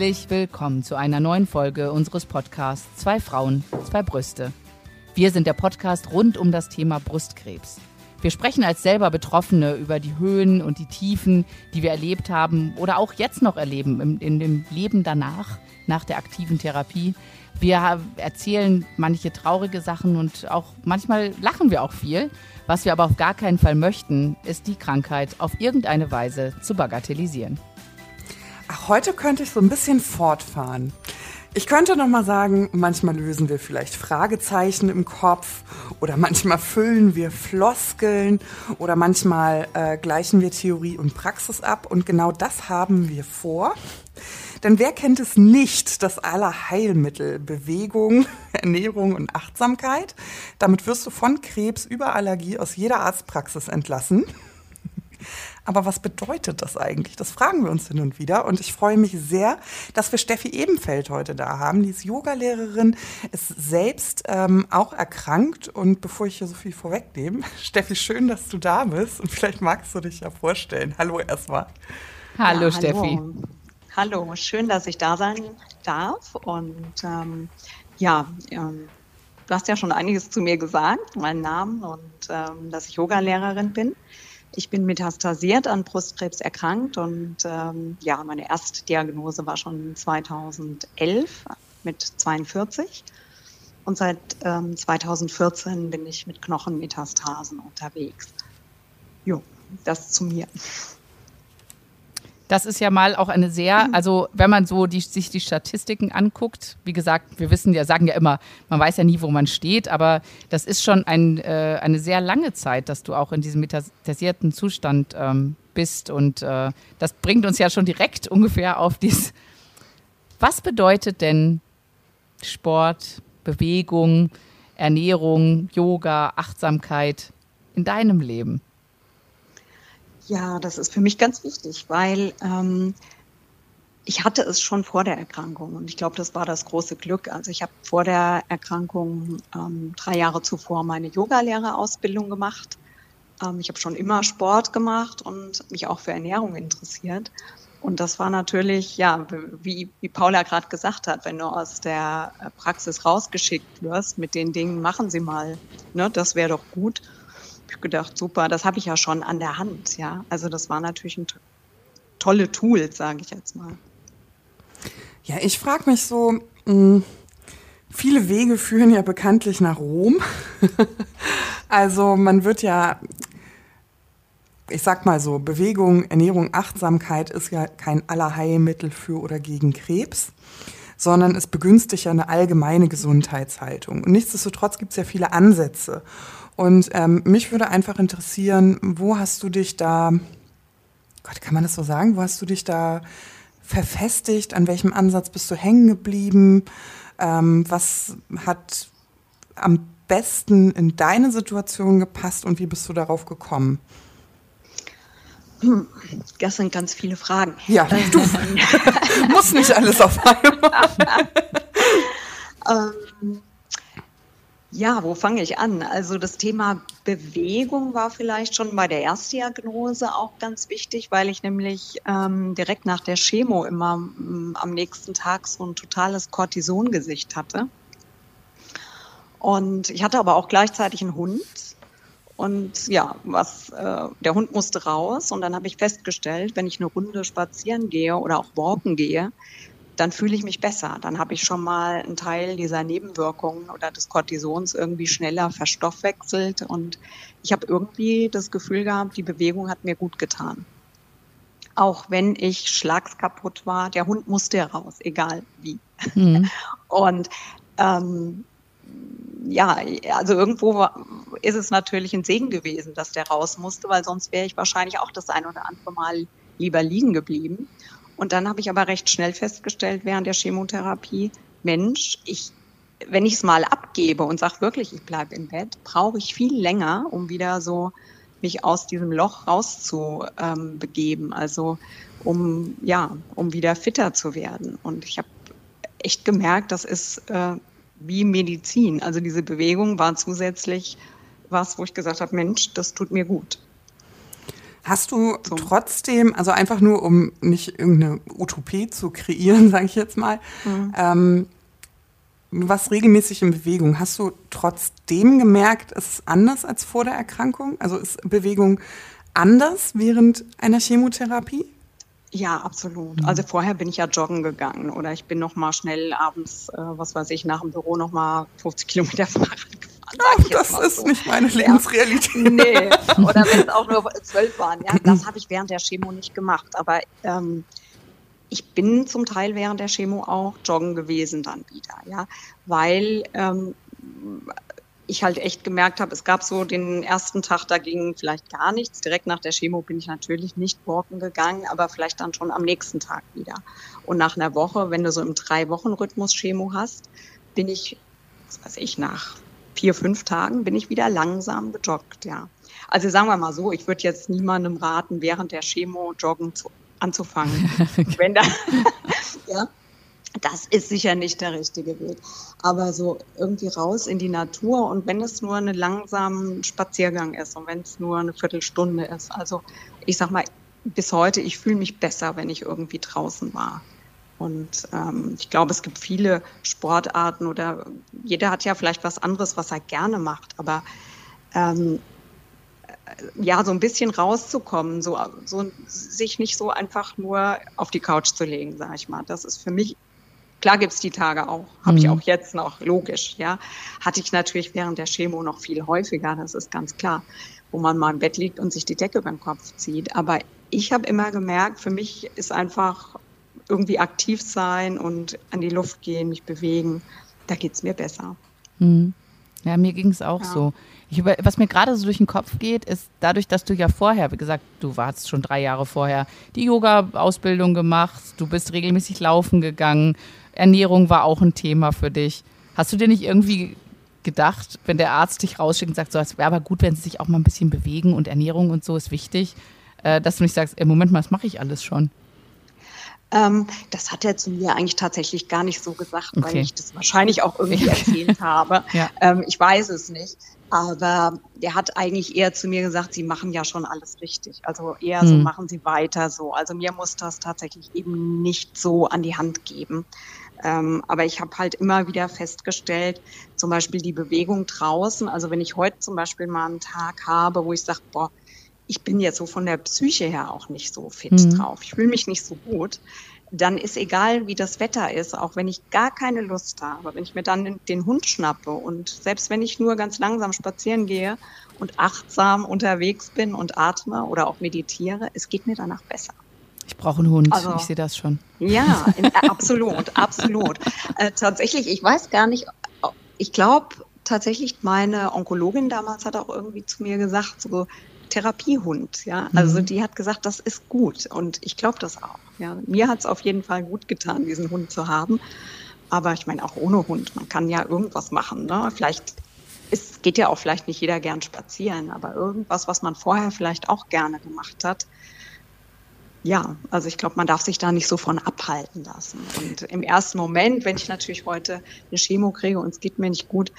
Herzlich willkommen zu einer neuen Folge unseres Podcasts Zwei Frauen, zwei Brüste. Wir sind der Podcast rund um das Thema Brustkrebs. Wir sprechen als selber Betroffene über die Höhen und die Tiefen, die wir erlebt haben oder auch jetzt noch erleben in, in dem Leben danach, nach der aktiven Therapie. Wir erzählen manche traurige Sachen und auch manchmal lachen wir auch viel. Was wir aber auf gar keinen Fall möchten, ist die Krankheit auf irgendeine Weise zu bagatellisieren. Ach, heute könnte ich so ein bisschen fortfahren. Ich könnte noch mal sagen, manchmal lösen wir vielleicht Fragezeichen im Kopf oder manchmal füllen wir Floskeln oder manchmal äh, gleichen wir Theorie und Praxis ab und genau das haben wir vor. Denn wer kennt es nicht, das aller Heilmittel, Bewegung, Ernährung und Achtsamkeit? Damit wirst du von Krebs über Allergie aus jeder Arztpraxis entlassen. Aber was bedeutet das eigentlich? Das fragen wir uns hin und wieder. Und ich freue mich sehr, dass wir Steffi Ebenfeld heute da haben. Die ist Yogalehrerin, ist selbst ähm, auch erkrankt. Und bevor ich hier so viel vorwegnehme, Steffi, schön, dass du da bist. Und vielleicht magst du dich ja vorstellen. Hallo erstmal. Hallo ja, Steffi. Hallo. hallo. schön, dass ich da sein darf. Und ähm, ja, ähm, du hast ja schon einiges zu mir gesagt, meinen Namen und ähm, dass ich Yogalehrerin bin. Ich bin metastasiert an Brustkrebs erkrankt und ähm, ja, meine erste Diagnose war schon 2011 mit 42. Und seit ähm, 2014 bin ich mit Knochenmetastasen unterwegs. Jo, das zu mir. Das ist ja mal auch eine sehr, mhm. also wenn man so die, sich die Statistiken anguckt, wie gesagt, wir wissen ja, sagen ja immer, man weiß ja nie, wo man steht, aber das ist schon ein, äh, eine sehr lange Zeit, dass du auch in diesem metastasierten Zustand ähm, bist. Und äh, das bringt uns ja schon direkt ungefähr auf dies. Was bedeutet denn Sport, Bewegung, Ernährung, Yoga, Achtsamkeit in deinem Leben? Ja, das ist für mich ganz wichtig, weil ähm, ich hatte es schon vor der Erkrankung und ich glaube, das war das große Glück. Also ich habe vor der Erkrankung ähm, drei Jahre zuvor meine Yogalehrerausbildung gemacht. Ähm, ich habe schon immer Sport gemacht und mich auch für Ernährung interessiert. Und das war natürlich, ja, wie, wie Paula gerade gesagt hat, wenn du aus der Praxis rausgeschickt wirst mit den Dingen, machen Sie mal, ne, das wäre doch gut gedacht, super, das habe ich ja schon an der Hand, ja. Also das war natürlich ein tolle Tool, sage ich jetzt mal. Ja, ich frage mich so, mh, hm, viele Wege führen ja bekanntlich nach Rom. also man wird ja, ich sag mal so, Bewegung, Ernährung, Achtsamkeit ist ja kein Allerheilmittel für oder gegen Krebs sondern es begünstigt ja eine allgemeine Gesundheitshaltung. Und nichtsdestotrotz gibt es ja viele Ansätze. Und ähm, mich würde einfach interessieren, wo hast du dich da, Gott, kann man das so sagen, wo hast du dich da verfestigt? An welchem Ansatz bist du hängen geblieben? Ähm, was hat am besten in deine Situation gepasst und wie bist du darauf gekommen? Das sind ganz viele Fragen. Ja, du musst nicht alles auf einmal. ähm, ja, wo fange ich an? Also das Thema Bewegung war vielleicht schon bei der Erstdiagnose auch ganz wichtig, weil ich nämlich ähm, direkt nach der Chemo immer ähm, am nächsten Tag so ein totales Cortisongesicht hatte. Und ich hatte aber auch gleichzeitig einen Hund. Und ja, was äh, der Hund musste raus und dann habe ich festgestellt, wenn ich eine Runde spazieren gehe oder auch walken gehe, dann fühle ich mich besser. Dann habe ich schon mal einen Teil dieser Nebenwirkungen oder des Cortisons irgendwie schneller verstoffwechselt und ich habe irgendwie das Gefühl gehabt, die Bewegung hat mir gut getan. Auch wenn ich schlagskaputt war, der Hund musste raus, egal wie. Mhm. Und ähm, ja, also irgendwo ist es natürlich ein Segen gewesen, dass der raus musste, weil sonst wäre ich wahrscheinlich auch das ein oder andere Mal lieber liegen geblieben. Und dann habe ich aber recht schnell festgestellt während der Chemotherapie, Mensch, ich, wenn ich es mal abgebe und sage wirklich, ich bleibe im Bett, brauche ich viel länger, um wieder so mich aus diesem Loch rauszubegeben. Ähm, also um ja, um wieder fitter zu werden. Und ich habe echt gemerkt, das ist äh, wie Medizin. Also diese Bewegung war zusätzlich was, wo ich gesagt habe, Mensch, das tut mir gut. Hast du so. trotzdem, also einfach nur, um nicht irgendeine Utopie zu kreieren, sage ich jetzt mal, mhm. ähm, du warst regelmäßig in Bewegung. Hast du trotzdem gemerkt, es ist anders als vor der Erkrankung? Also ist Bewegung anders während einer Chemotherapie? Ja, absolut. Mhm. Also vorher bin ich ja joggen gegangen oder ich bin noch mal schnell abends, äh, was weiß ich, nach dem Büro noch mal 50 Kilometer Fahrrad gefahren. Ach, das ist so. nicht meine Lebensrealität. Ja. Nee, oder wenn es auch nur zwölf waren. Ja, das habe ich während der Chemo nicht gemacht. Aber ähm, ich bin zum Teil während der Chemo auch joggen gewesen dann wieder, ja, weil ähm, ich halt echt gemerkt habe, es gab so den ersten Tag, da ging vielleicht gar nichts. Direkt nach der Chemo bin ich natürlich nicht walken gegangen, aber vielleicht dann schon am nächsten Tag wieder. Und nach einer Woche, wenn du so im Drei-Wochen-Rhythmus Chemo hast, bin ich, was weiß ich, nach vier, fünf Tagen bin ich wieder langsam gejoggt, ja. Also sagen wir mal so, ich würde jetzt niemandem raten, während der Chemo joggen zu anzufangen. Wenn da, ja, das ist sicher nicht der richtige Weg. Aber so irgendwie raus in die Natur und wenn es nur ein langsamer Spaziergang ist und wenn es nur eine Viertelstunde ist. Also ich sag mal, bis heute, ich fühle mich besser, wenn ich irgendwie draußen war. Und ähm, ich glaube, es gibt viele Sportarten oder jeder hat ja vielleicht was anderes, was er gerne macht. Aber ähm, ja, so ein bisschen rauszukommen, so, so sich nicht so einfach nur auf die Couch zu legen, sag ich mal. Das ist für mich, klar gibt's die Tage auch, habe mhm. ich auch jetzt noch, logisch, ja. Hatte ich natürlich während der Chemo noch viel häufiger, das ist ganz klar, wo man mal im Bett liegt und sich die Decke über den Kopf zieht. Aber ich habe immer gemerkt, für mich ist einfach irgendwie aktiv sein und an die Luft gehen, mich bewegen, da geht's mir besser. Mhm. Ja, mir ging es auch ja. so. Über, was mir gerade so durch den Kopf geht, ist dadurch, dass du ja vorher, wie gesagt, du warst schon drei Jahre vorher, die Yoga-Ausbildung gemacht, du bist regelmäßig laufen gegangen, Ernährung war auch ein Thema für dich. Hast du dir nicht irgendwie gedacht, wenn der Arzt dich rausschickt und sagt, so, es wäre aber gut, wenn sie sich auch mal ein bisschen bewegen und Ernährung und so ist wichtig, äh, dass du nicht sagst, ey, Moment mal, das mache ich alles schon. Ähm, das hat er zu mir eigentlich tatsächlich gar nicht so gesagt, okay. weil ich das wahrscheinlich auch irgendwie erzählt habe. Ja. Ähm, ich weiß es nicht. Aber der hat eigentlich eher zu mir gesagt, Sie machen ja schon alles richtig. Also eher hm. so machen Sie weiter so. Also mir muss das tatsächlich eben nicht so an die Hand geben. Ähm, aber ich habe halt immer wieder festgestellt, zum Beispiel die Bewegung draußen. Also wenn ich heute zum Beispiel mal einen Tag habe, wo ich sage, boah, ich bin jetzt so von der Psyche her auch nicht so fit mhm. drauf. Ich fühle mich nicht so gut. Dann ist egal, wie das Wetter ist, auch wenn ich gar keine Lust habe, wenn ich mir dann den Hund schnappe und selbst wenn ich nur ganz langsam spazieren gehe und achtsam unterwegs bin und atme oder auch meditiere, es geht mir danach besser. Ich brauche einen Hund, also, ich sehe das schon. Ja, in, absolut, absolut. Äh, tatsächlich, ich weiß gar nicht, ich glaube tatsächlich, meine Onkologin damals hat auch irgendwie zu mir gesagt, so, Therapiehund. Ja, also mhm. die hat gesagt, das ist gut und ich glaube das auch. Ja, mir hat es auf jeden Fall gut getan, diesen Hund zu haben. Aber ich meine auch ohne Hund, man kann ja irgendwas machen. Ne? Vielleicht es geht ja auch vielleicht nicht jeder gern spazieren, aber irgendwas, was man vorher vielleicht auch gerne gemacht hat. Ja, also ich glaube, man darf sich da nicht so von abhalten lassen. Und im ersten Moment, wenn ich natürlich heute eine Chemo kriege und es geht mir nicht gut,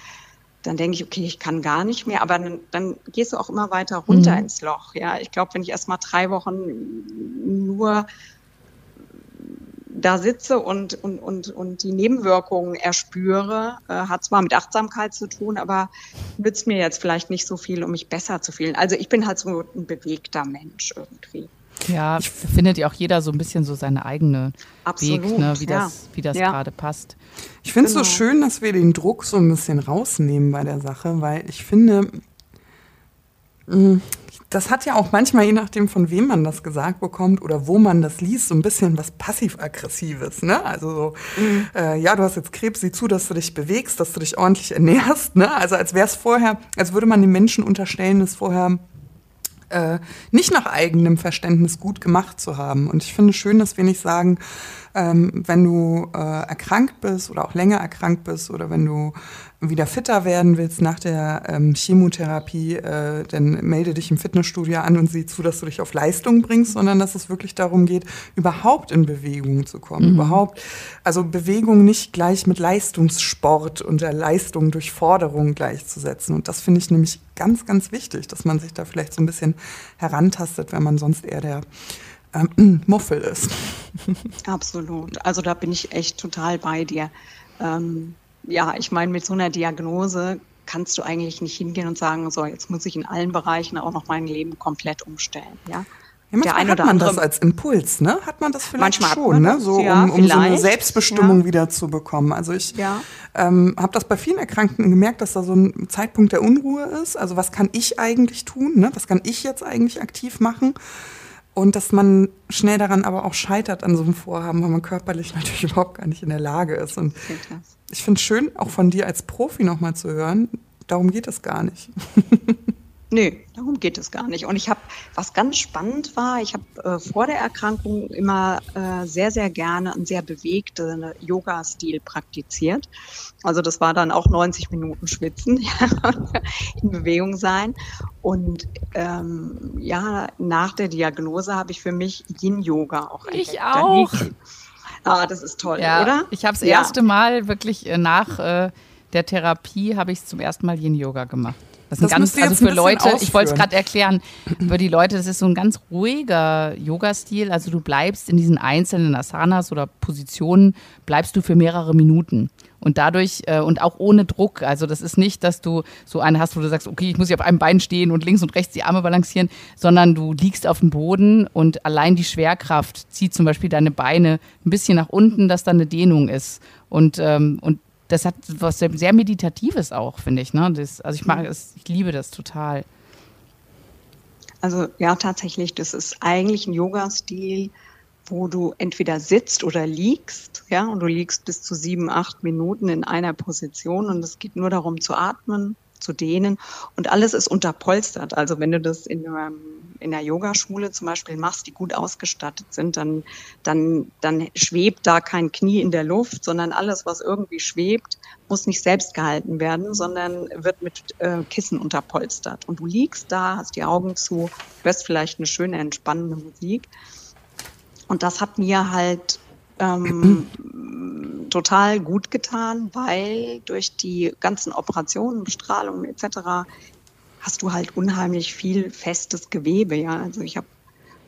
dann denke ich, okay, ich kann gar nicht mehr, aber dann, dann gehst du auch immer weiter runter mhm. ins Loch. Ja, ich glaube, wenn ich erst mal drei Wochen nur da sitze und, und, und, und die Nebenwirkungen erspüre, äh, hat zwar mit Achtsamkeit zu tun, aber nützt mir jetzt vielleicht nicht so viel, um mich besser zu fühlen. Also ich bin halt so ein bewegter Mensch irgendwie. Ja, ich, findet ja auch jeder so ein bisschen so seine eigene Absolut, Weg, ne, wie ja. das, wie das ja. gerade passt. Ich finde es genau. so schön, dass wir den Druck so ein bisschen rausnehmen bei der Sache, weil ich finde, mm, das hat ja auch manchmal, je nachdem, von wem man das gesagt bekommt oder wo man das liest, so ein bisschen was passiv-aggressives. Ne? Also so, mhm. äh, ja, du hast jetzt Krebs, sieh zu, dass du dich bewegst, dass du dich ordentlich ernährst. Ne? Also als wäre es vorher, als würde man den Menschen unterstellen, es vorher äh, nicht nach eigenem Verständnis gut gemacht zu haben. Und ich finde schön, dass wir nicht sagen, ähm, wenn du äh, erkrankt bist oder auch länger erkrankt bist oder wenn du wieder fitter werden willst nach der ähm, Chemotherapie, äh, dann melde dich im Fitnessstudio an und sieh zu, dass du dich auf Leistung bringst, sondern dass es wirklich darum geht, überhaupt in Bewegung zu kommen. Mhm. Überhaupt, also Bewegung nicht gleich mit Leistungssport und der Leistung durch Forderung gleichzusetzen. Und das finde ich nämlich ganz, ganz wichtig, dass man sich da vielleicht so ein bisschen herantastet, wenn man sonst eher der ähm, Muffel ist. Absolut. Also da bin ich echt total bei dir. Ähm, ja, ich meine, mit so einer Diagnose kannst du eigentlich nicht hingehen und sagen, so, jetzt muss ich in allen Bereichen auch noch mein Leben komplett umstellen, ja. Ja, manchmal hat man andere, das als Impuls, ne? Hat man das vielleicht manchmal schon, ne? So, ja, um, um so eine Selbstbestimmung ja. wieder zu bekommen. Also ich ja. ähm, habe das bei vielen Erkrankten gemerkt, dass da so ein Zeitpunkt der Unruhe ist. Also was kann ich eigentlich tun? Ne? Was kann ich jetzt eigentlich aktiv machen? Und dass man schnell daran aber auch scheitert an so einem Vorhaben, weil man körperlich natürlich überhaupt gar nicht in der Lage ist. Und ich finde es schön, auch von dir als Profi nochmal zu hören, darum geht es gar nicht. Nee, darum geht es gar nicht. Und ich habe, was ganz spannend war, ich habe äh, vor der Erkrankung immer äh, sehr, sehr gerne einen sehr bewegten Yoga-Stil praktiziert. Also das war dann auch 90 Minuten schwitzen, in Bewegung sein. Und ähm, ja, nach der Diagnose habe ich für mich Yin-Yoga auch entdeckt. Ich auch. Ah, das ist toll, ja, oder? Ich habe das ja. erste Mal wirklich äh, nach äh, der Therapie habe ich zum ersten Mal Yin-Yoga gemacht. Das ist das ein ganz, also für Leute, ausführen. ich wollte es gerade erklären, für die Leute, das ist so ein ganz ruhiger Yoga-Stil. Also du bleibst in diesen einzelnen Asanas oder Positionen, bleibst du für mehrere Minuten. Und dadurch, äh, und auch ohne Druck. Also das ist nicht, dass du so eine hast, wo du sagst, okay, ich muss hier auf einem Bein stehen und links und rechts die Arme balancieren, sondern du liegst auf dem Boden und allein die Schwerkraft zieht zum Beispiel deine Beine ein bisschen nach unten, dass da eine Dehnung ist. Und, ähm, und das hat was sehr Meditatives auch, finde ich. Ne? Das, also ich mag es, ich liebe das total. Also ja, tatsächlich, das ist eigentlich ein Yoga-Stil, wo du entweder sitzt oder liegst, ja, und du liegst bis zu sieben, acht Minuten in einer Position und es geht nur darum zu atmen, zu dehnen und alles ist unterpolstert. Also wenn du das in einem in der Yogaschule zum Beispiel machst, die gut ausgestattet sind, dann, dann, dann schwebt da kein Knie in der Luft, sondern alles, was irgendwie schwebt, muss nicht selbst gehalten werden, sondern wird mit äh, Kissen unterpolstert. Und du liegst da, hast die Augen zu, hörst vielleicht eine schöne, entspannende Musik. Und das hat mir halt ähm, total gut getan, weil durch die ganzen Operationen, Bestrahlungen etc hast du halt unheimlich viel festes Gewebe. Ja, also ich habe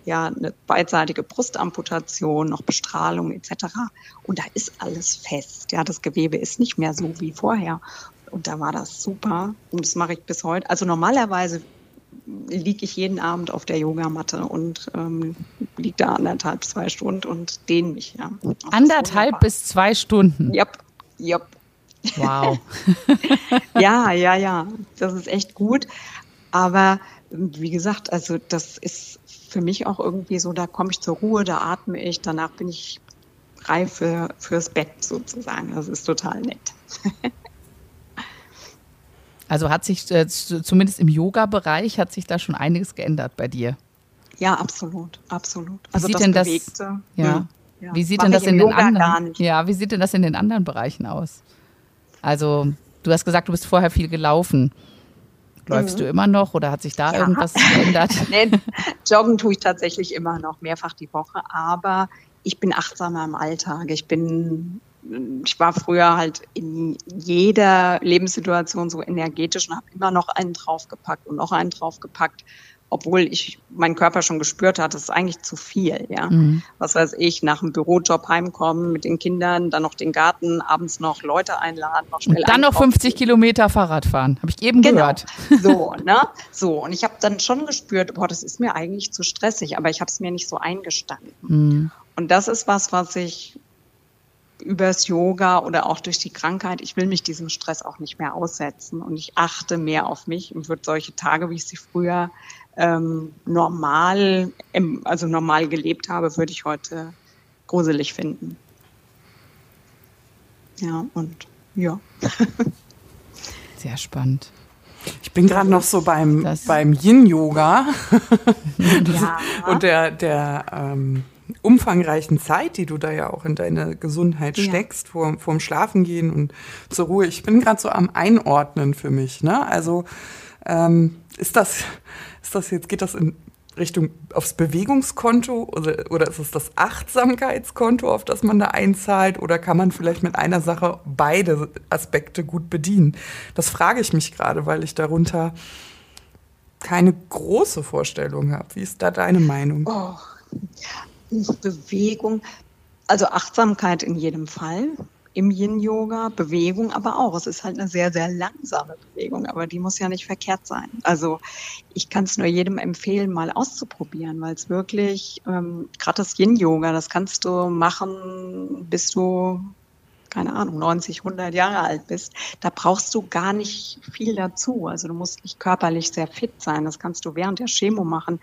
ja eine beidseitige Brustamputation, noch Bestrahlung etc. Und da ist alles fest. Ja, das Gewebe ist nicht mehr so wie vorher. Und da war das super. Und das mache ich bis heute. Also normalerweise liege ich jeden Abend auf der Yogamatte und ähm, liege da anderthalb, zwei Stunden und dehne mich. Ja. Anderthalb bis zwei Stunden? Ja, ja. Wow. ja, ja, ja, das ist echt gut. Aber wie gesagt, also das ist für mich auch irgendwie so, da komme ich zur Ruhe, da atme ich, danach bin ich reif für, fürs Bett sozusagen. Das ist total nett. also hat sich äh, zumindest im Yoga-Bereich hat sich da schon einiges geändert bei dir. Ja, absolut, absolut. Also wie sieht das denn das? Bewegte, ja. Ja. Wie sieht denn das in den anderen? Ja, wie sieht denn das in den anderen Bereichen aus? Also, du hast gesagt, du bist vorher viel gelaufen. Läufst mhm. du immer noch oder hat sich da ja. irgendwas geändert? nee, joggen tue ich tatsächlich immer noch mehrfach die Woche, aber ich bin achtsamer im Alltag. Ich bin, ich war früher halt in jeder Lebenssituation so energetisch und habe immer noch einen draufgepackt und noch einen draufgepackt obwohl ich meinen Körper schon gespürt hatte, das ist eigentlich zu viel, ja. Mhm. Was weiß ich, nach einem Bürojob heimkommen mit den Kindern, dann noch den Garten, abends noch Leute einladen, noch schnell Und dann noch 50 Kilometer Fahrrad fahren, habe ich eben genau. gehört. So, ne? So, und ich habe dann schon gespürt, boah, das ist mir eigentlich zu stressig, aber ich habe es mir nicht so eingestanden. Mhm. Und das ist was, was ich übers Yoga oder auch durch die Krankheit, ich will mich diesem Stress auch nicht mehr aussetzen und ich achte mehr auf mich und würde solche Tage, wie ich sie früher ähm, normal, also normal gelebt habe, würde ich heute gruselig finden. Ja, und ja. Sehr spannend. Ich bin gerade noch so beim, beim Yin-Yoga. ja. Und der, der, ähm, umfangreichen Zeit, die du da ja auch in deine Gesundheit Ja. steckst, vor, vorm Schlafengehen und zur Ruhe. Ich bin gerade so am Einordnen für mich. Ne? Also ähm, ist das, das jetzt, geht das in Richtung aufs Bewegungskonto oder, oder ist es das Achtsamkeitskonto, auf das man da einzahlt? Oder kann man vielleicht mit einer Sache beide Aspekte gut bedienen? Das frage ich mich gerade, weil ich darunter keine große Vorstellung habe. Wie ist da deine Meinung? Oh, Bewegung, also Achtsamkeit in jedem Fall im Yin-Yoga, Bewegung aber auch. Es ist halt eine sehr, sehr langsame Bewegung, aber die muss ja nicht verkehrt sein. Also ich kann es nur jedem empfehlen, mal auszuprobieren, weil es wirklich, ähm, gerade das Yin-Yoga, das kannst du machen, bis du keine Ahnung, 90, 100 Jahre alt bist, da brauchst du gar nicht viel dazu. Also du musst nicht körperlich sehr fit sein. Das kannst du während der Chemo machen,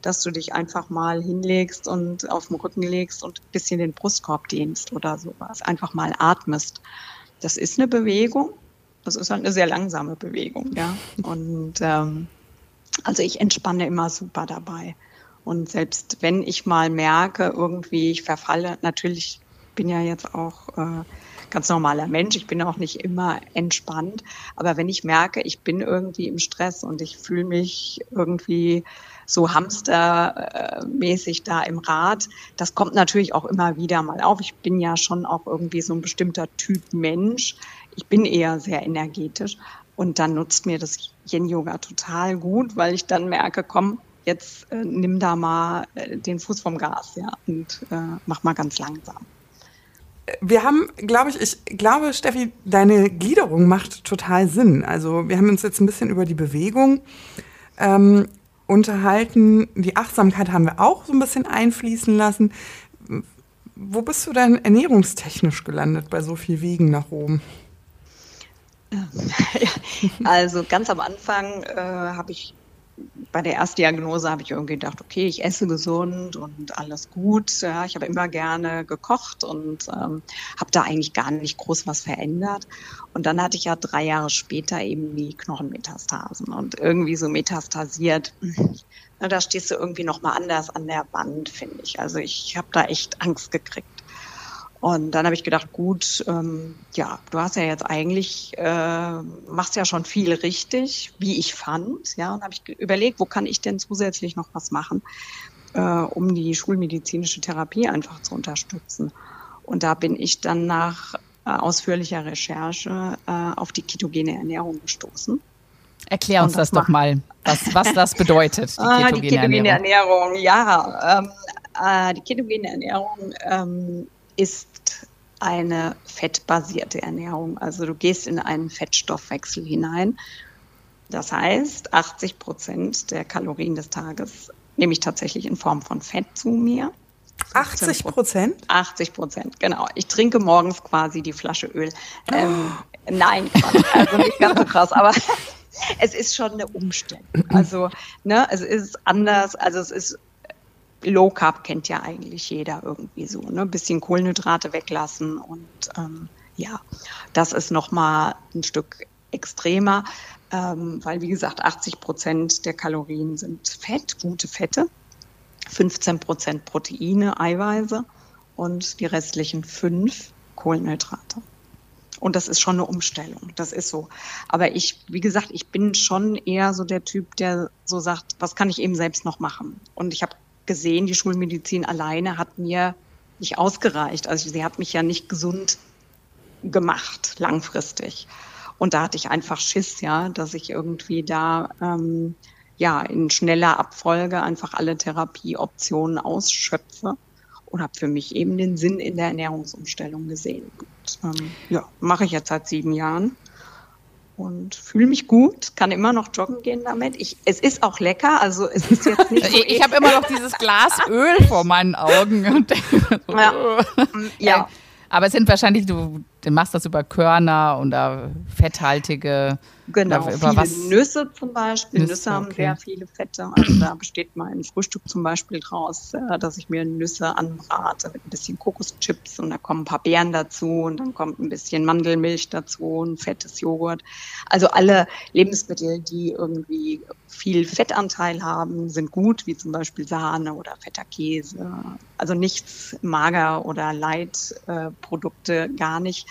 dass du dich einfach mal hinlegst und auf den Rücken legst und ein bisschen den Brustkorb dehnst oder sowas. Einfach mal atmest. Das ist eine Bewegung. Das ist halt eine sehr langsame Bewegung, ja. Und ähm, also ich entspanne immer super dabei. Und selbst wenn ich mal merke, irgendwie ich verfalle, natürlich bin ja jetzt auch äh, ganz normaler Mensch, ich bin auch nicht immer entspannt, aber wenn ich merke, ich bin irgendwie im Stress und ich fühle mich irgendwie so hamstermäßig da im Rad, das kommt natürlich auch immer wieder mal auf. Ich bin ja schon auch irgendwie so ein bestimmter Typ Mensch. Ich bin eher sehr energetisch und dann nutzt mir das Yin-Yoga total gut, weil ich dann merke, komm, jetzt äh, nimm da mal äh, den Fuß vom Gas, ja, und äh, mach mal ganz langsam. Wir haben, glaube ich, ich glaube, Steffi, deine Gliederung macht total Sinn. Also wir haben uns jetzt ein bisschen über die Bewegung ähm, unterhalten. Die Achtsamkeit haben wir auch so ein bisschen einfließen lassen. Wo bist du denn ernährungstechnisch gelandet bei so viel Wiegen nach oben? Also ganz am Anfang äh, habe ich bei der Erstdiagnose habe ich irgendwie gedacht, okay, ich esse gesund und alles gut. Ja, ich habe immer gerne gekocht und ähm, habe da eigentlich gar nicht groß was verändert. Und dann hatte ich ja drei Jahre später eben die Knochenmetastasen und irgendwie so metastasiert. Da stehst du irgendwie noch mal anders an der Wand, finde ich. Also ich habe da echt Angst gekriegt. Und dann habe ich gedacht, gut, ähm, ja, du hast ja jetzt eigentlich, äh, machst ja schon viel richtig, wie ich fand. Ja, und habe ich überlegt, wo kann ich denn zusätzlich noch was machen, äh, um die schulmedizinische Therapie einfach zu unterstützen. Und da bin ich dann nach äh, ausführlicher Recherche äh, auf die ketogene Ernährung gestoßen. Erklär uns das das doch mal, was, was das bedeutet, die Ah, ketogene, die ketogene Ernährung. Ernährung, ja. Ähm, äh, die ketogene Ernährung ähm, ist eine fettbasierte Ernährung. Also du gehst in einen Fettstoffwechsel hinein. Das heißt, 80 Prozent der Kalorien des Tages nehme ich tatsächlich in Form von Fett zu mir. 80 Prozent? 80 Prozent, genau. Ich trinke morgens quasi die Flasche Öl. Ähm, nein, Quatsch, also nicht ganz so krass, aber es ist schon eine Umstellung. Also, ne, es ist anders, also es ist Low Carb kennt ja eigentlich jeder irgendwie so, ne? Bisschen Kohlenhydrate weglassen und ähm, ja, das ist noch mal ein Stück extremer, ähm, weil wie gesagt 80 Prozent der Kalorien sind Fett, gute Fette, 15 Prozent Proteine, Eiweiße und die restlichen fünf Kohlenhydrate. Und das ist schon eine Umstellung. Das ist so. Aber ich, wie gesagt, ich bin schon eher so der Typ, der so sagt, was kann ich eben selbst noch machen? Und ich habe gesehen, die Schulmedizin alleine hat mir nicht ausgereicht. Also sie hat mich ja nicht gesund gemacht, langfristig. Und da hatte ich einfach Schiss, ja, dass ich irgendwie da ähm, ja in schneller Abfolge einfach alle Therapieoptionen ausschöpfe und habe für mich eben den Sinn in der Ernährungsumstellung gesehen. Und, ähm, ja, mache ich jetzt seit sieben Jahren und fühle mich gut, kann immer noch joggen gehen damit. Ich, es ist auch lecker, also es ist jetzt nicht so Ich, ich habe immer noch dieses Glas Öl vor meinen Augen. Und denke so, Ja. oh. ja. Aber es sind wahrscheinlich, du du machst das über Körner oder fetthaltige Genau, über viele was? Nüsse zum Beispiel. Nüsse, Nüsse, haben okay. sehr viele Fette. Also da besteht mein Frühstück zum Beispiel draus, äh, dass ich mir Nüsse anbrate mit ein bisschen Kokoschips und da kommen ein paar Beeren dazu und dann kommt ein bisschen Mandelmilch dazu, ein fettes Joghurt. Also alle Lebensmittel, die irgendwie viel Fettanteil haben, sind gut, wie zum Beispiel Sahne oder fetter Käse. Also nichts Mager- oder Leitprodukte, gar nicht.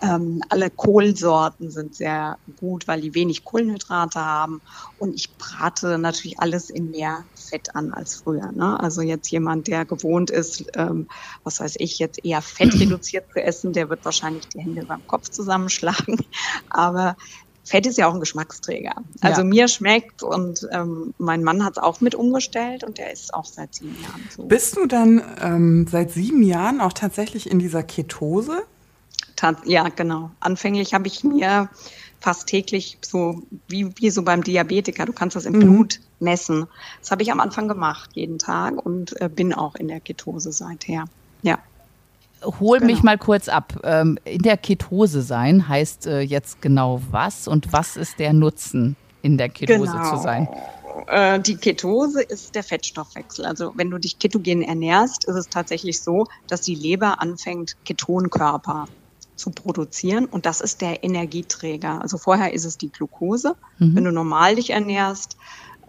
Ähm, alle Kohlsorten sind sehr gut, weil die wenig Kohlenhydrate haben. Und ich brate natürlich alles in mehr Fett an als früher. Ne? Also jetzt jemand, der gewohnt ist, ähm, was weiß ich, jetzt eher fettreduziert zu essen, der wird wahrscheinlich die Hände beim Kopf zusammenschlagen. Aber Fett ist ja auch ein Geschmacksträger. Also Ja. mir schmeckt und ähm, mein Mann hat es auch mit umgestellt und der ist auch seit sieben Jahren so. Bist du dann ähm, seit sieben Jahren auch tatsächlich in dieser Ketose? Ja, genau. Anfänglich habe ich mir fast täglich so, wie, wie so beim Diabetiker, du kannst das im Mhm. Blut messen. Das habe ich am Anfang gemacht, jeden Tag und äh, bin auch in der Ketose seither. Ja. Hol mich Genau. mal kurz ab. Ähm, in der Ketose sein heißt äh, jetzt genau was und was ist der Nutzen, in der Ketose Genau. zu sein? Äh, Die Ketose ist der Fettstoffwechsel. Also wenn du dich ketogen ernährst, ist es tatsächlich so, dass die Leber anfängt, Ketonkörper zu produzieren und das ist der Energieträger. Also vorher ist es die Glucose. Mhm. Wenn du normal dich ernährst,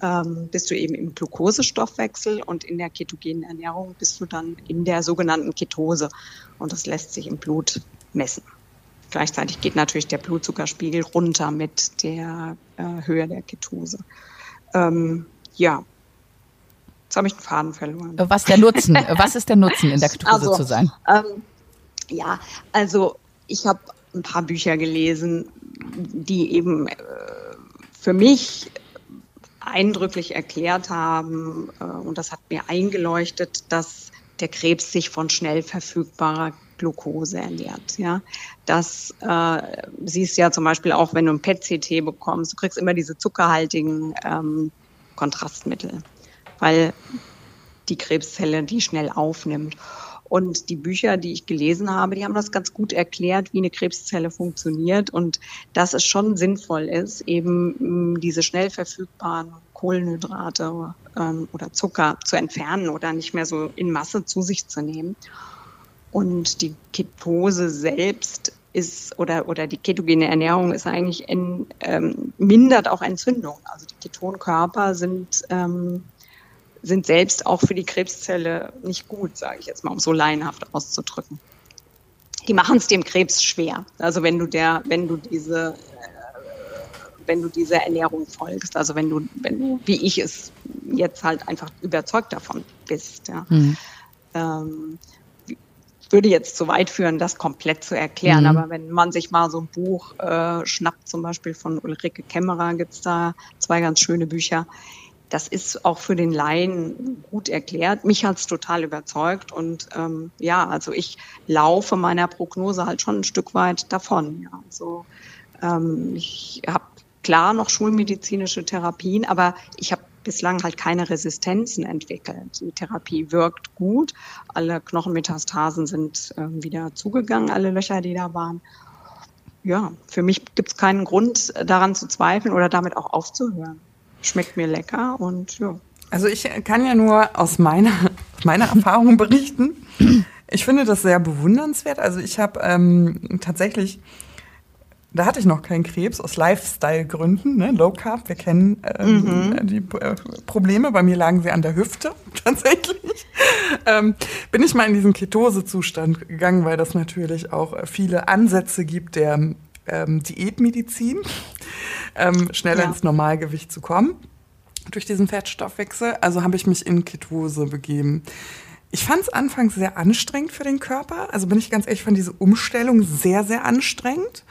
ähm, bist du eben im Glukosestoffwechsel und in der ketogenen Ernährung bist du dann in der sogenannten Ketose und das lässt sich im Blut messen. Gleichzeitig geht natürlich der Blutzuckerspiegel runter mit der äh, Höhe der Ketose. Ähm, ja, jetzt habe ich den Faden verloren. Was der Nutzen? was ist der Nutzen, in der Ketose Also, zu sein? Ähm, ja, also ich habe ein paar Bücher gelesen, die eben äh, für mich eindrücklich erklärt haben, äh, und das hat mir eingeleuchtet, dass der Krebs sich von schnell verfügbarer Glucose ernährt. Ja, das äh, siehst du ja zum Beispiel auch, wenn du ein PET-CT bekommst, du kriegst immer diese zuckerhaltigen ähm, Kontrastmittel, weil die Krebszelle die schnell aufnimmt. Und die Bücher, die ich gelesen habe, die haben das ganz gut erklärt, wie eine Krebszelle funktioniert und dass es schon sinnvoll ist, eben mh, diese schnell verfügbaren Kohlenhydrate ähm, oder Zucker zu entfernen oder nicht mehr so in Masse zu sich zu nehmen. Und die Ketose selbst ist oder, oder die ketogene Ernährung ist eigentlich en, ähm, mindert auch Entzündung. Also die Ketonkörper sind ähm, sind selbst auch für die Krebszelle nicht gut, sage ich jetzt mal, um so laienhaft auszudrücken. Die machen es dem Krebs schwer. Also wenn du der, wenn du diese, äh, wenn du dieser Ernährung folgst, also wenn du, wenn du, wie ich es jetzt halt einfach überzeugt davon bist, ja. Mhm. Ähm, würde jetzt zu weit führen, das komplett zu erklären. Mhm. Aber wenn man sich mal so ein Buch äh, schnappt, zum Beispiel von Ulrike Kämmerer, gibt's da zwei ganz schöne Bücher. Das ist auch für den Laien gut erklärt. Mich hat's total überzeugt. Und ähm, ja, also ich laufe meiner Prognose halt schon ein Stück weit davon. Ja. Also, ähm, ich habe klar noch schulmedizinische Therapien, aber ich habe bislang halt keine Resistenzen entwickelt. Die Therapie wirkt gut. Alle Knochenmetastasen sind äh, wieder zugegangen, alle Löcher, die da waren. Ja, für mich gibt es keinen Grund, daran zu zweifeln oder damit auch aufzuhören. Schmeckt mir lecker und ja. Also ich kann ja nur aus meiner, meiner Erfahrung berichten. Ich finde das sehr bewundernswert. Also ich habe ähm, tatsächlich, da hatte ich noch keinen Krebs aus Lifestyle-Gründen, ne? Low Carb. Wir kennen ähm, die äh, Probleme. Bei mir lagen sie an der Hüfte tatsächlich. Ähm, bin ich mal in diesen Ketose-Zustand gegangen, weil das natürlich auch äh, viele Ansätze gibt der ähm, Diätmedizin, ähm, schneller Ja. ins Normalgewicht zu kommen durch diesen Fettstoffwechsel. Also habe ich mich in Ketose begeben. Ich fand es anfangs sehr anstrengend für den Körper. Also bin ich ganz ehrlich, fand diese Umstellung sehr, sehr anstrengend.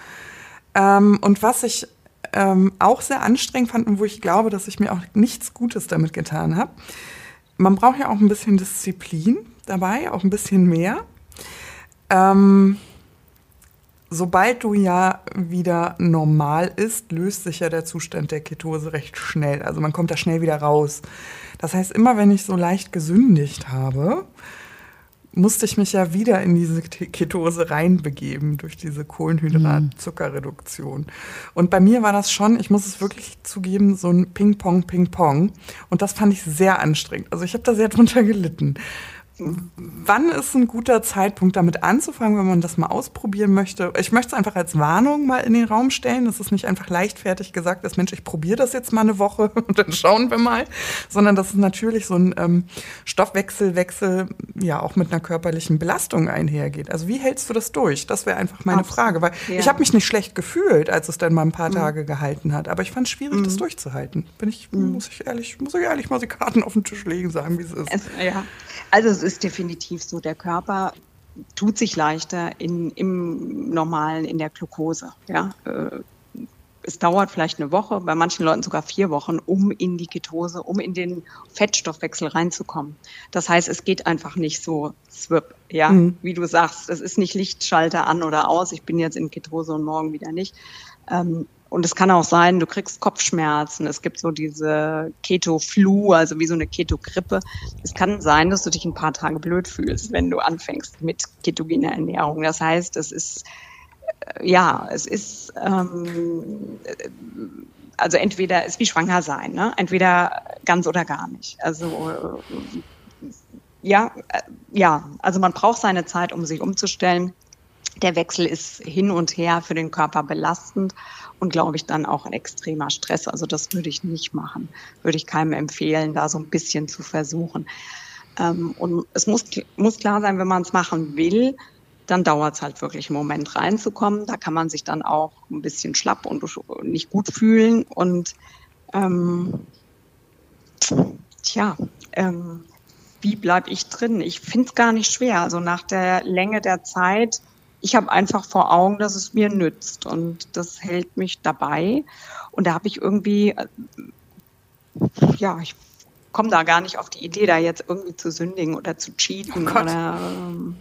Ähm, und was ich ähm, auch sehr anstrengend fand und wo ich glaube, dass ich mir auch nichts Gutes damit getan habe, man braucht ja auch ein bisschen Disziplin dabei, auch ein bisschen mehr. Ähm, sobald du ja wieder normal ist, löst sich ja der Zustand der Ketose recht schnell. Also man kommt da schnell wieder raus. Das heißt, immer wenn ich so leicht gesündigt habe, musste ich mich ja wieder in diese Ketose reinbegeben durch diese Kohlenhydrat-Zuckerreduktion. Und bei mir war das schon, ich muss es wirklich zugeben, so ein Ping-Pong, Ping-Pong. Und das fand ich sehr anstrengend. Also ich habe da sehr drunter gelitten. Wann ist ein guter Zeitpunkt, damit anzufangen, wenn man das mal ausprobieren möchte? Ich möchte es einfach als Warnung mal in den Raum stellen. dass Es nicht einfach leichtfertig gesagt, dass Mensch, ich probiere das jetzt mal eine Woche und dann schauen wir mal, sondern dass es natürlich so ein ähm, Stoffwechselwechsel ja auch mit einer körperlichen Belastung einhergeht. Also wie hältst du das durch? Das wäre einfach meine Absolut. Frage, weil ja. ich habe mich nicht schlecht gefühlt, als es dann mal ein paar mhm. Tage gehalten hat, aber ich fand es schwierig, mhm. das durchzuhalten. Bin ich, mhm. muss ich ehrlich, muss ich ehrlich mal die Karten auf den Tisch legen, sagen, wie es ist. Es, ja. Also ist definitiv so, der Körper tut sich leichter in, im normalen, in der Glukose. Ja? Äh, es dauert vielleicht eine Woche, bei manchen Leuten sogar vier Wochen, um in die Ketose, um in den Fettstoffwechsel reinzukommen. Das heißt, es geht einfach nicht so swip, ja, mhm. wie du sagst. Es ist nicht Lichtschalter an oder aus. Ich bin jetzt in Ketose und morgen wieder nicht. Ähm, und es kann auch sein, du kriegst Kopfschmerzen. Es gibt so diese Keto-Flu, also wie so eine Keto-Grippe. Es kann sein, dass du dich ein paar Tage blöd fühlst, wenn du anfängst mit ketogener Ernährung. Das heißt, es ist, äh, ja, es ist, ähm, also entweder ist wie schwanger sein, ne? entweder ganz oder gar nicht. Also äh, ja, äh, ja, also man braucht seine Zeit, um sich umzustellen. Der Wechsel ist hin und her für den Körper belastend und glaube ich dann auch ein extremer Stress. Also das würde ich nicht machen, würde ich keinem empfehlen, da so ein bisschen zu versuchen. Ähm, und es muss, muss klar sein, wenn man es machen will, dann dauert es halt wirklich einen Moment reinzukommen. Da kann man sich dann auch ein bisschen schlapp und nicht gut fühlen. Und ähm, tja, ähm, wie bleibe ich drin? Ich finde es gar nicht schwer. Also nach der Länge der Zeit ich habe einfach vor Augen, dass es mir nützt und das hält mich dabei. Und da habe ich irgendwie, äh, ja, ich komme da gar nicht auf die Idee, da jetzt irgendwie zu sündigen oder zu cheaten. Oh oder, ähm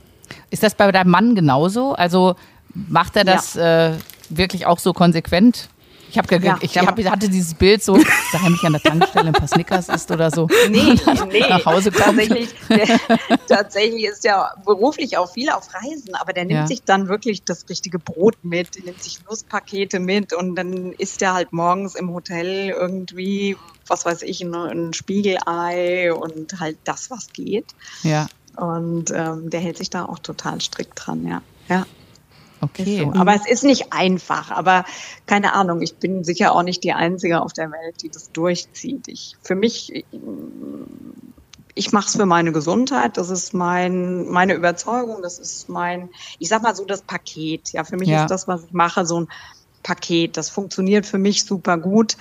Ist das bei deinem Mann genauso? Also macht er das ja. äh, wirklich auch so konsequent? Ich, hab, ja, ich hab, hatte dieses Bild so, dass er heimlich an der Tankstelle ein paar Snickers isst oder so. Nee, nee. Nach Hause kommt. Tatsächlich, der, tatsächlich ist er beruflich auch viel auf Reisen, aber der nimmt ja. sich dann wirklich das richtige Brot mit, nimmt sich Nusspakete mit und dann isst er halt morgens im Hotel irgendwie, was weiß ich, ein, ein Spiegelei und halt das, was geht. Ja. Und ähm, der hält sich da auch total strikt dran, ja. Ja. Okay. So. Aber es ist nicht einfach. Aber keine Ahnung, ich bin sicher auch nicht die Einzige auf der Welt, die das durchzieht. Ich, für mich, ich mache es für meine Gesundheit. Das ist mein, meine Überzeugung. Das ist mein, ich sag mal so das Paket. Ja, für mich ja. ist das, was ich mache, so ein Paket. Das funktioniert für mich super gut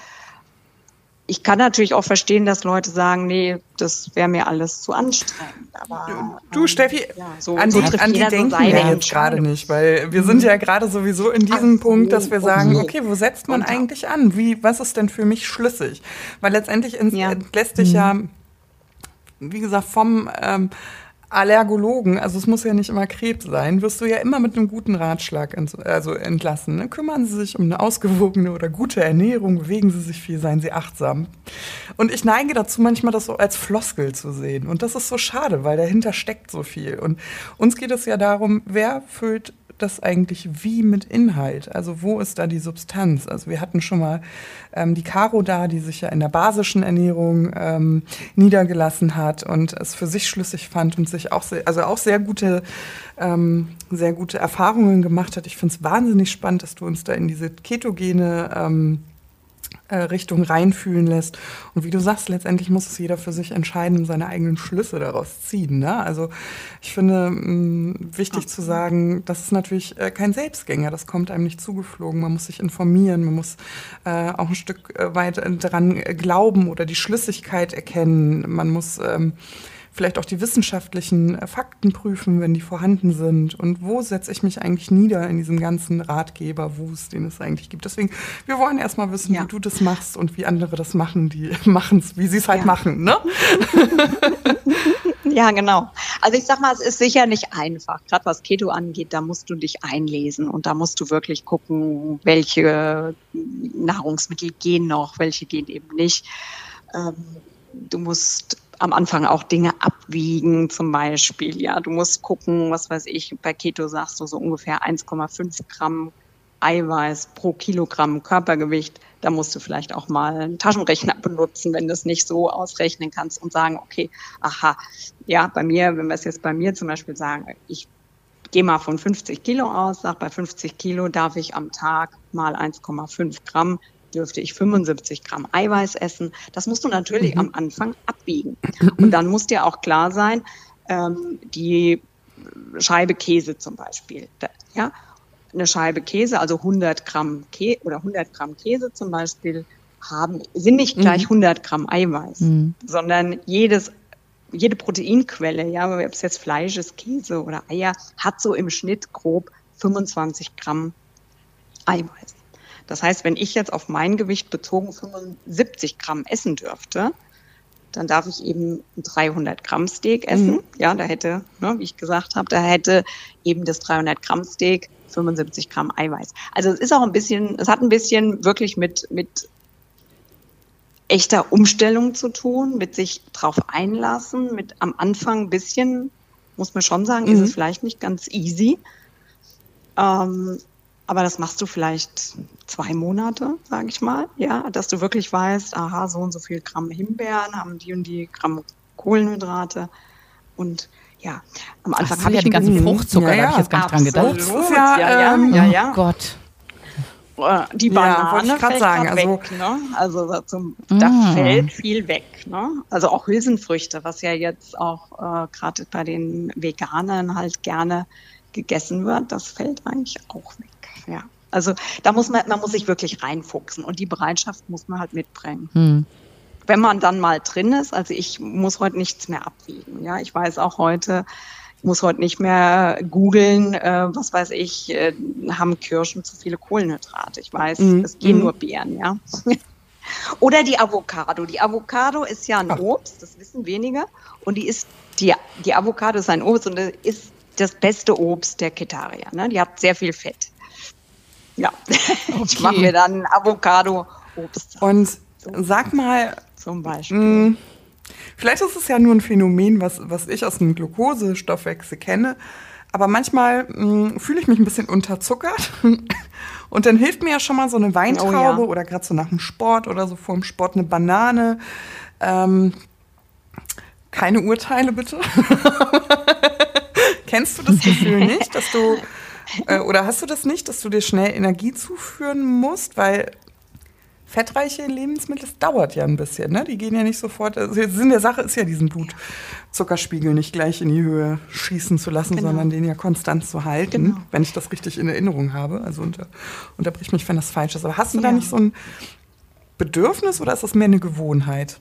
ich kann natürlich auch verstehen, dass Leute sagen, nee, das wäre mir alles zu anstrengend. Aber, du, ähm, Steffi, ja, so, an, so die, an die denken so wir jetzt gerade nicht, weil wir sind ja gerade sowieso in diesem Ach, Punkt, dass wir sagen, okay, wo setzt man eigentlich an? Wie, was ist denn für mich schlüssig? Weil letztendlich ja. lässt dich ja, mhm. wie gesagt, vom ähm, Allergologen, also es muss ja nicht immer Krebs sein, wirst du ja immer mit einem guten Ratschlag also entlassen. Ne? Kümmern Sie sich um eine ausgewogene oder gute Ernährung, bewegen Sie sich viel, seien Sie achtsam. Und ich neige dazu, manchmal das so als Floskel zu sehen. Und das ist so schade, weil dahinter steckt so viel. Und uns geht es ja darum, wer füllt das eigentlich wie mit Inhalt? Also wo ist da die Substanz? Also wir hatten schon mal ähm, die Caro da, die sich ja in der basischen Ernährung ähm, niedergelassen hat und es für sich schlüssig fand und sich auch sehr, also auch sehr gute, ähm, sehr gute Erfahrungen gemacht hat. Ich finde es wahnsinnig spannend, dass du uns da in diese ketogene ähm, äh, Richtung reinfühlen lässt. Und wie du sagst, letztendlich muss es jeder für sich entscheiden und seine eigenen Schlüsse daraus ziehen. Ne? Also ich finde mh, mm, wichtig zu sagen, das ist natürlich äh, kein Selbstgänger, das kommt einem nicht zugeflogen. Man muss sich informieren, man muss äh, auch ein Stück äh, weit dran glauben oder die Schlüssigkeit erkennen. Man muss ähm, vielleicht auch die wissenschaftlichen äh, Fakten prüfen, wenn die vorhanden sind. Und wo setze ich mich eigentlich nieder in diesem ganzen Ratgeberwust, den es eigentlich gibt. Deswegen, wir wollen erstmal wissen, ja. wie du das machst und wie andere das machen, die machen es, wie sie es halt ja. machen. Ne? Ja, genau. Also ich sag mal, es ist sicher nicht einfach. Gerade was Keto angeht, da musst du dich einlesen und da musst du wirklich gucken, welche Nahrungsmittel gehen noch, welche gehen eben nicht. Ähm, du musst am Anfang auch Dinge ab abwiegen zum Beispiel. Ja, du musst gucken, was weiß ich, bei Keto sagst du so ungefähr 1,5 Gramm Eiweiß pro Kilogramm Körpergewicht. Da musst du vielleicht auch mal einen Taschenrechner benutzen, wenn du es nicht so ausrechnen kannst und sagen, okay, aha, ja, bei mir, wenn wir es jetzt bei mir zum Beispiel sagen, ich gehe mal von 50 Kilo aus, sag bei 50 Kilo darf ich am Tag mal 1,5 Gramm dürfte ich 75 Gramm Eiweiß essen. Das musst du natürlich mhm. am Anfang abwiegen. Und dann muss dir auch klar sein, ähm, die Scheibe Käse zum Beispiel, ja, eine Scheibe Käse, also 100 Gramm Käse oder 100 Gramm Käse zum Beispiel, haben, sind nicht gleich 100 mhm. Gramm Eiweiß, mhm. sondern jedes jede Proteinquelle, ja, ob es jetzt Fleisch ist, Käse oder Eier, hat so im Schnitt grob 25 Gramm Eiweiß. Das heißt, wenn ich jetzt auf mein Gewicht bezogen 75 Gramm essen dürfte, dann darf ich eben 300 Gramm Steak essen. Mhm. Ja, da hätte, ne, wie ich gesagt habe, da hätte eben das 300 Gramm Steak 75 Gramm Eiweiß. Also es ist auch ein bisschen, es hat ein bisschen wirklich mit, mit echter Umstellung zu tun, mit sich drauf einlassen, mit am Anfang ein bisschen, muss man schon sagen, mhm. ist es vielleicht nicht ganz easy. Ähm, aber das machst du vielleicht zwei Monate, sage ich mal, ja, dass du wirklich weißt, aha, so und so viel Gramm Himbeeren haben die und die Gramm Kohlenhydrate und ja, am Anfang habe ich ja die ganzen Fruchtzucker, ja, ja. da habe ich jetzt gar nicht dran gedacht. Ja, ja, ähm, ja, ja. Oh Gott. Äh, die Banane ja, fällt sagen, also, weg. Ne? Also zum, mm. da fällt viel weg. Ne? Also auch Hülsenfrüchte, was ja jetzt auch äh, gerade bei den Veganern halt gerne gegessen wird, das fällt eigentlich auch weg. Ja. Also da muss man, man muss sich wirklich reinfuchsen und die Bereitschaft muss man halt mitbringen. Mm. Wenn man dann mal drin ist, also ich muss heute nichts mehr abwiegen. Ja, ich weiß auch heute, muss heute nicht mehr googeln, äh, was weiß ich, äh, haben Kirschen zu viele Kohlenhydrate. Ich weiß, mm. es gehen mm. nur Beeren, ja. Oder die Avocado. Die Avocado ist ja ein Ach. Obst, das wissen wenige. Und die ist, die, die Avocado ist ein Obst und ist das beste Obst der Ketarier. Ne? Die hat sehr viel Fett. Ja, okay. ich mache mir dann Avocado-Obst. Und sag mal, zum Beispiel. Mh, mm, Vielleicht ist es ja nur ein Phänomen, was, was ich aus dem Glukosestoffwechsel kenne. Aber manchmal hm, fühle ich mich ein bisschen unterzuckert. Und dann hilft mir ja schon mal so eine Weintraube oh, ja. oder gerade so nach dem Sport oder so vor dem Sport eine Banane. Ähm, keine Urteile bitte. Kennst du das Gefühl nicht, dass du äh, oder hast du das nicht, dass du dir schnell Energie zuführen musst, weil fettreiche Lebensmittel, das dauert ja ein bisschen. Ne? Die gehen ja nicht sofort. Also der Sinn der Sache ist ja, diesen Blutzuckerspiegel nicht gleich in die Höhe schießen zu lassen, genau. sondern den ja konstant zu halten, genau. wenn ich das richtig in Erinnerung habe. Also unter, unterbrich mich, wenn das falsch ist. Aber hast du ja. da nicht so ein Bedürfnis oder ist das mehr eine Gewohnheit?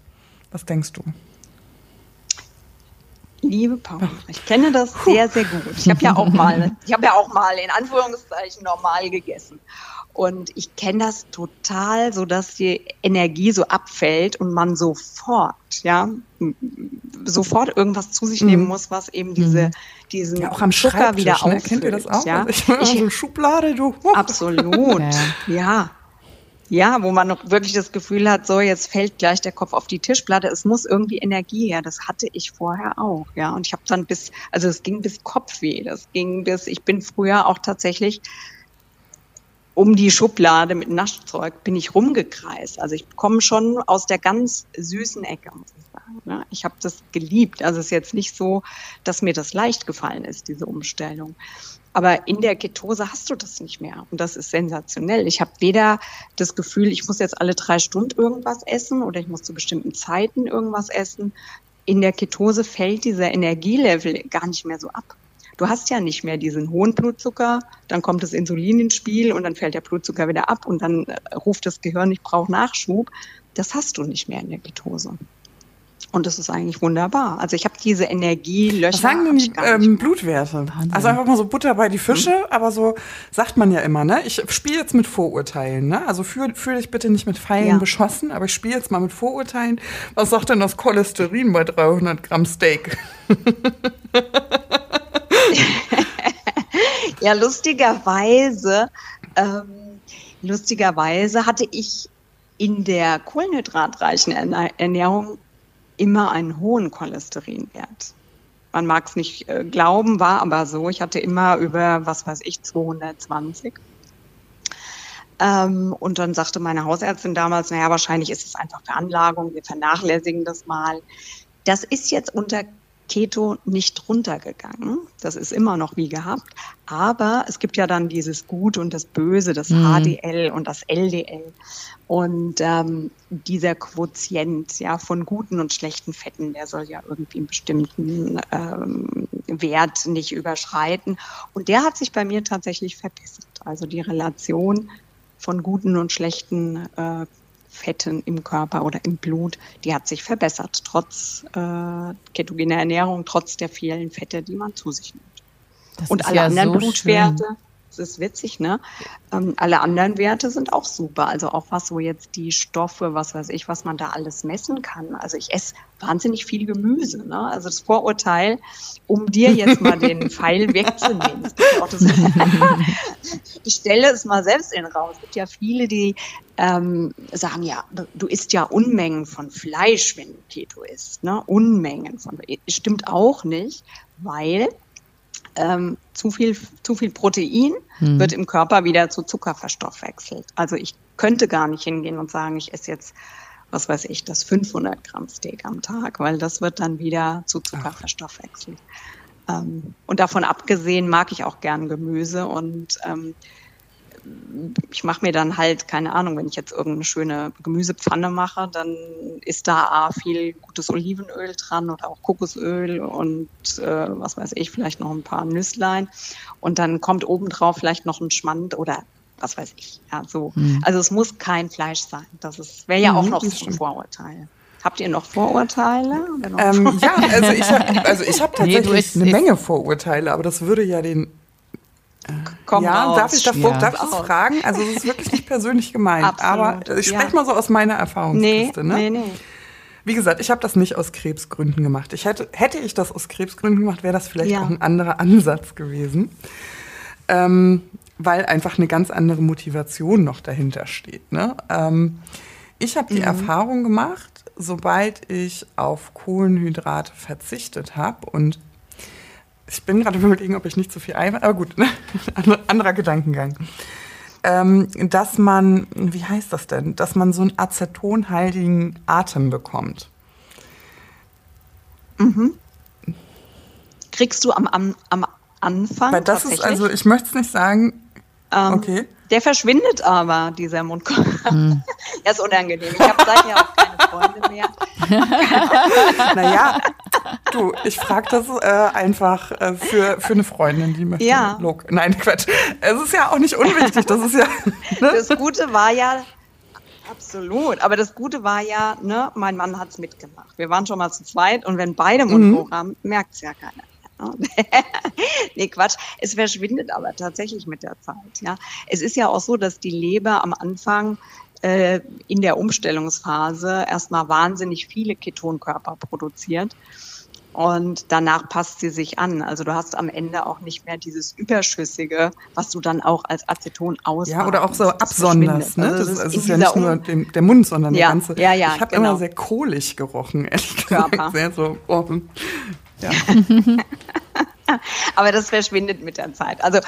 Was denkst du? Liebe Paul, ich kenne das sehr, sehr gut. Ich habe ja auch mal, ich habe ja auch mal in Anführungszeichen normal gegessen. Und ich kenne das total, so dass die Energie so abfällt und man sofort, ja, sofort irgendwas zu sich nehmen mhm. muss, was eben diese, mhm. diesen ja, auch am Zucker wieder ne? auffüllt. Kennt ihr das auch? Ja? Ich, ich, so Schublade, du. Absolut, ja. Ja, wo man noch wirklich das Gefühl hat, so jetzt fällt gleich der Kopf auf die Tischplatte. Es muss irgendwie Energie her. Das hatte ich vorher auch, ja. Und ich habe dann bis, also es ging bis Kopfweh. Das ging bis, ich bin früher auch tatsächlich um die Schublade mit Naschzeug bin ich rumgekreist. Also ich komme schon aus der ganz süßen Ecke, muss ich sagen. Ne? Ich habe das geliebt. Also es ist jetzt nicht so, dass mir das leicht gefallen ist, diese Umstellung. Aber in der Ketose hast du das nicht mehr. Und das ist sensationell. Ich habe weder das Gefühl, ich muss jetzt alle drei Stunden irgendwas essen oder ich muss zu bestimmten Zeiten irgendwas essen. In der Ketose fällt dieser Energielevel gar nicht mehr so ab du hast ja nicht mehr diesen hohen Blutzucker, dann kommt das Insulin ins Spiel und dann fällt der Blutzucker wieder ab und dann äh, ruft das Gehirn, ich brauche Nachschub. Das hast du nicht mehr in der Ketose. Und das ist eigentlich wunderbar. Also ich habe diese Energielöcher. Was sagen denn die ähm, Blutwerte? Wahnsinn. Also einfach mal so Butter bei die Fische, mhm. aber so sagt man ja immer, ne? Ich spiele jetzt mit Vorurteilen, ne? Also fühle fühl dich bitte nicht mit Pfeilen ja. beschossen, aber ich spiele jetzt mal mit Vorurteilen. Was sagt denn das Cholesterin bei 300 Gramm Steak? ja, lustigerweise, ähm, lustigerweise hatte ich in der kohlenhydratreichen Ernährung immer einen hohen Cholesterinwert. Man mag es nicht äh, glauben, war aber so. Ich hatte immer über, was weiß ich, 220. Ähm, und dann sagte meine Hausärztin damals, naja, wahrscheinlich ist es einfach Veranlagung, wir vernachlässigen das mal. Das ist jetzt unter Keto nicht runtergegangen. Das ist immer noch wie gehabt. Aber es gibt ja dann dieses Gut und das Böse, das mhm. HDL und das LDL. Und ähm, dieser Quotient ja von guten und schlechten Fetten, der soll ja irgendwie einen bestimmten ähm, Wert nicht überschreiten. Und der hat sich bei mir tatsächlich verbessert. Also die Relation von guten und schlechten äh, Fetten im Körper oder im Blut, die hat sich verbessert, trotz äh, ketogener Ernährung, trotz der vielen Fette, die man zu sich nimmt. Das und alle ja anderen so Blutwerte. Schön das ist witzig, ne? Ähm, alle anderen Werte sind auch super. Also auch was so jetzt die Stoffe, was weiß ich, was man da alles messen kann. Also ich esse wahnsinnig viel Gemüse, ne? Also das Vorurteil, um dir jetzt mal den Pfeil wegzunehmen. Auch das, ich stelle es mal selbst in den Raum. Es gibt ja viele, die ähm, sagen, ja, du isst ja Unmengen von Fleisch, wenn du Keto isst, ne? Unmengen von, stimmt auch nicht, weil ähm, zu, viel, zu viel Protein hm. wird im Körper wieder zu Zucker verstoffwechselt. Also ich könnte gar nicht hingehen und sagen, ich esse jetzt, was weiß ich, das 500 Gramm Steak am Tag, weil das wird dann wieder zu Zucker Ach. verstoffwechselt. Ähm, und davon abgesehen mag ich auch gern Gemüse und ähm, ich mache mir dann halt, keine Ahnung, wenn ich jetzt irgendeine schöne Gemüsepfanne mache, dann ist da A, viel gutes Olivenöl dran oder auch Kokosöl und äh, was weiß ich, vielleicht noch ein paar Nüsslein. Und dann kommt obendrauf vielleicht noch ein Schmand oder was weiß ich. Ja, so. Mhm. Also es muss kein Fleisch sein. Das wäre ja mhm, auch noch so ein Vorurteil. Habt ihr noch Vorurteile? Noch ähm, ja, also ich habe also hab tatsächlich nee, eine Menge Vorurteile, aber das würde ja den Komm ja, raus. darf ich davor, ja. darf ich das fragen? Also es ist wirklich nicht persönlich gemeint, Absolut. aber ich spreche ja. mal so aus meiner Erfahrungskiste. Nee, ne? nee, nee. Wie gesagt, ich habe das nicht aus Krebsgründen gemacht. Ich hätte, hätte ich das aus Krebsgründen gemacht, wäre das vielleicht ja. auch ein anderer Ansatz gewesen. Ähm, weil einfach eine ganz andere Motivation noch dahinter steht. Ne? Ähm, ich habe die mhm. Erfahrung gemacht, sobald ich auf Kohlenhydrate verzichtet habe und ich bin gerade überlegen, ob ich nicht zu viel Eiweiß, aber gut, ne? anderer Gedankengang. Ähm, dass man, wie heißt das denn, dass man so einen acetonhaltigen Atem bekommt. Mhm. Kriegst du am, am, am Anfang? Weil das ist, also ich möchte es nicht sagen, ähm, okay. Der verschwindet aber, dieser Mundgeruch. Hm. er ist unangenehm. Ich habe seither auch keine Freunde mehr. naja, du, ich frage das äh, einfach äh, für, für eine Freundin, die möchte. Ja. Log Nein, Quatsch. Es ist ja auch nicht unwichtig. Das ist ja. Ne? Das Gute war ja, Absolut. Aber das Gute war ja, ne, mein Mann hat es mitgemacht. Wir waren schon mal zu zweit und wenn beide Mundgeruch mhm. haben, merkt es ja keiner. nee, Quatsch. Es verschwindet aber tatsächlich mit der Zeit. Ja. Es ist ja auch so, dass die Leber am Anfang äh, in der Umstellungsphase erstmal wahnsinnig viele Ketonkörper produziert. Und danach passt sie sich an. Also du hast am Ende auch nicht mehr dieses Überschüssige, was du dann auch als Aceton aus. Ja, oder auch so absonderst. Ne? Also das, das, ist, ja nicht nur dem, der Mund, sondern ja, der ganze. Ja, ja, ich habe genau. immer sehr kohlig gerochen, ehrlich gesagt. Körper. Sehr so, oh, ja. Aber das verschwindet mit der Zeit. Also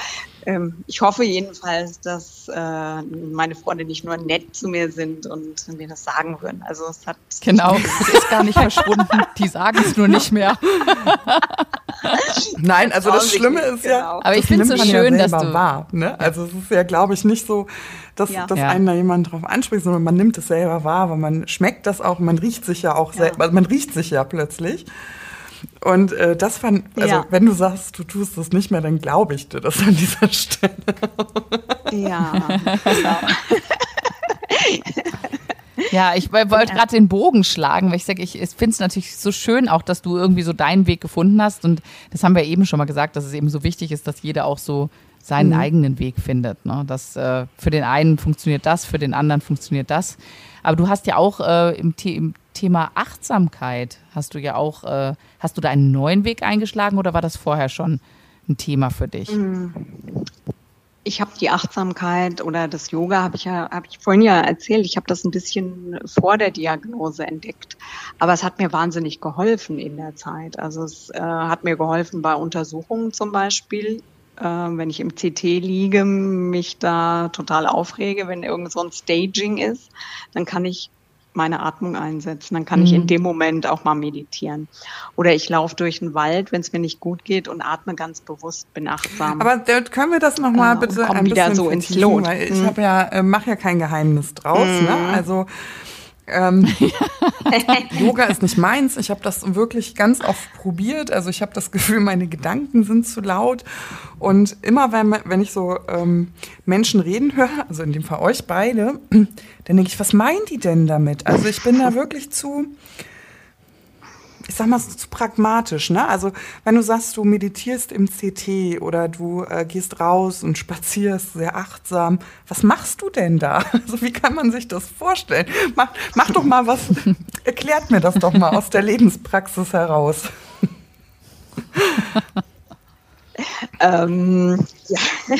ähm, ich hoffe jedenfalls, dass äh, meine Freunde nicht nur nett zu mir sind und mir das sagen würden. Also es hat genau, es ist gar nicht verschwunden. Die sagen es nur nicht mehr. Nein, also das Schlimme ist ja, genau. aber ich finde es so schön, ja dass du wahr. Ne? Also es ist ja, glaube ich, nicht so, dass, ja. dass ja. einen da jemand drauf anspricht, sondern man nimmt es selber wahr, weil man schmeckt das auch, man riecht sich ja auch selber, also man riecht sich ja plötzlich. Und äh, das fand, also ja. wenn du sagst, du tust das nicht mehr, dann glaube ich dir das an dieser Stelle. Ja, genau. Ja, ich wollte gerade den Bogen schlagen, weil ich sage, ich finde es natürlich so schön auch, dass du irgendwie so deinen Weg gefunden hast. Und das haben wir eben schon mal gesagt, dass es eben so wichtig ist, dass jeder auch so seinen mhm. eigenen Weg findet. Ne? Dass äh, für den einen funktioniert das, für den anderen funktioniert das. Aber du hast ja auch äh, im, im, Thema Achtsamkeit hast du ja auch, äh, hast du da einen neuen Weg eingeschlagen oder war das vorher schon ein Thema für dich? Mhm. ich habe die Achtsamkeit oder das Yoga habe ich ja habe ich vorhin ja erzählt. Ich habe das ein bisschen vor der Diagnose entdeckt, aber es hat mir wahnsinnig geholfen in der Zeit. Also es äh, hat mir geholfen bei Untersuchungen zum Beispiel, äh, wenn ich im CT liege, mich da total aufrege, wenn irgend so ein Staging ist, dann kann ich meine Atmung einsetzen. Dann kann mhm. ich in mhm. dem Moment auch mal meditieren. Oder ich laufe durch den Wald, wenn es mir nicht gut geht und atme ganz bewusst, bin achtsam. Aber können wir das nochmal äh, bitte ein wieder bisschen so ins Lot. Weil ich mhm. habe ja, äh, mache ja kein Geheimnis draus. Ne? Mhm. Ne? Also ähm, Yoga ist nicht meins. Ich habe das wirklich ganz oft probiert. Also ich habe das Gefühl, meine Gedanken sind zu laut. Und immer wenn, wenn ich so ähm, Menschen reden höre, also in dem Fall euch beide, dann denke ich, was meinen die denn damit? Also ich bin da wirklich zu ich sag mal, so zu pragmatisch, ne? Also, wenn du sagst, du meditierst im CT oder du äh, gehst raus und spazierst sehr achtsam, was machst du denn da? Also, wie kann man sich das vorstellen? Mach, mach doch mal was, erklärt mir das doch mal aus der Lebenspraxis heraus. ähm, ja.